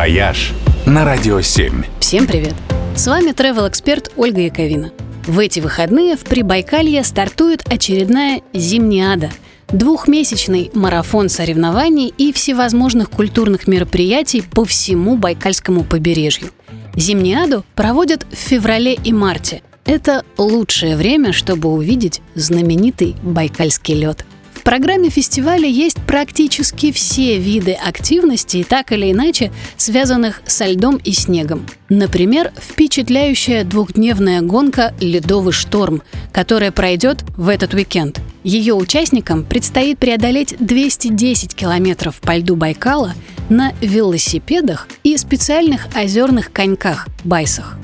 «Вояж» на Радио 7. Всем привет! С вами travel эксперт Ольга Яковина. В эти выходные в Прибайкалье стартует очередная «Зимниада» – двухмесячный марафон соревнований и всевозможных культурных мероприятий по всему Байкальскому побережью. Зимниаду проводят в феврале и марте. Это лучшее время, чтобы увидеть знаменитый байкальский лед. В программе фестиваля есть практически все виды активностей, так или иначе связанных со льдом и снегом. Например, впечатляющая двухдневная гонка «Ледовый шторм», которая пройдет в этот уикенд. Ее участникам предстоит преодолеть 210 километров по льду Байкала на велосипедах и специальных озерных коньках – байсах.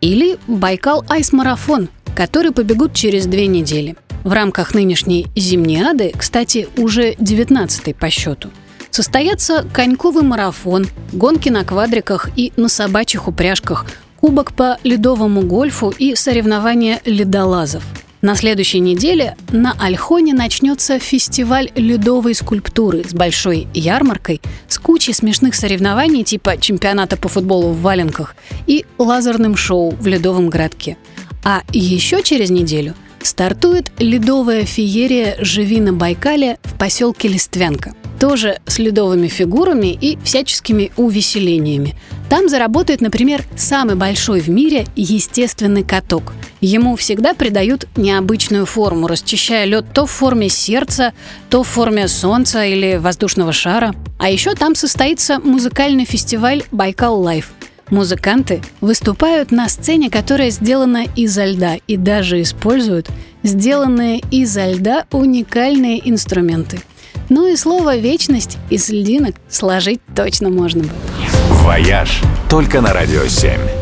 Или Байкал Айс-марафон, который побегут через две недели – в рамках нынешней зимниады, кстати, уже 19 по счету, состоятся коньковый марафон, гонки на квадриках и на собачьих упряжках, кубок по ледовому гольфу и соревнования ледолазов. На следующей неделе на Альхоне начнется фестиваль ледовой скульптуры с большой ярмаркой, с кучей смешных соревнований типа чемпионата по футболу в валенках и лазерным шоу в ледовом городке. А еще через неделю – стартует ледовая феерия «Живи на Байкале» в поселке Листвянка. Тоже с ледовыми фигурами и всяческими увеселениями. Там заработает, например, самый большой в мире естественный каток. Ему всегда придают необычную форму, расчищая лед то в форме сердца, то в форме солнца или воздушного шара. А еще там состоится музыкальный фестиваль «Байкал Live», Музыканты выступают на сцене, которая сделана изо льда, и даже используют сделанные изо льда уникальные инструменты. Ну и слово «вечность» из льдинок сложить точно можно будет. «Вояж» только на «Радио 7».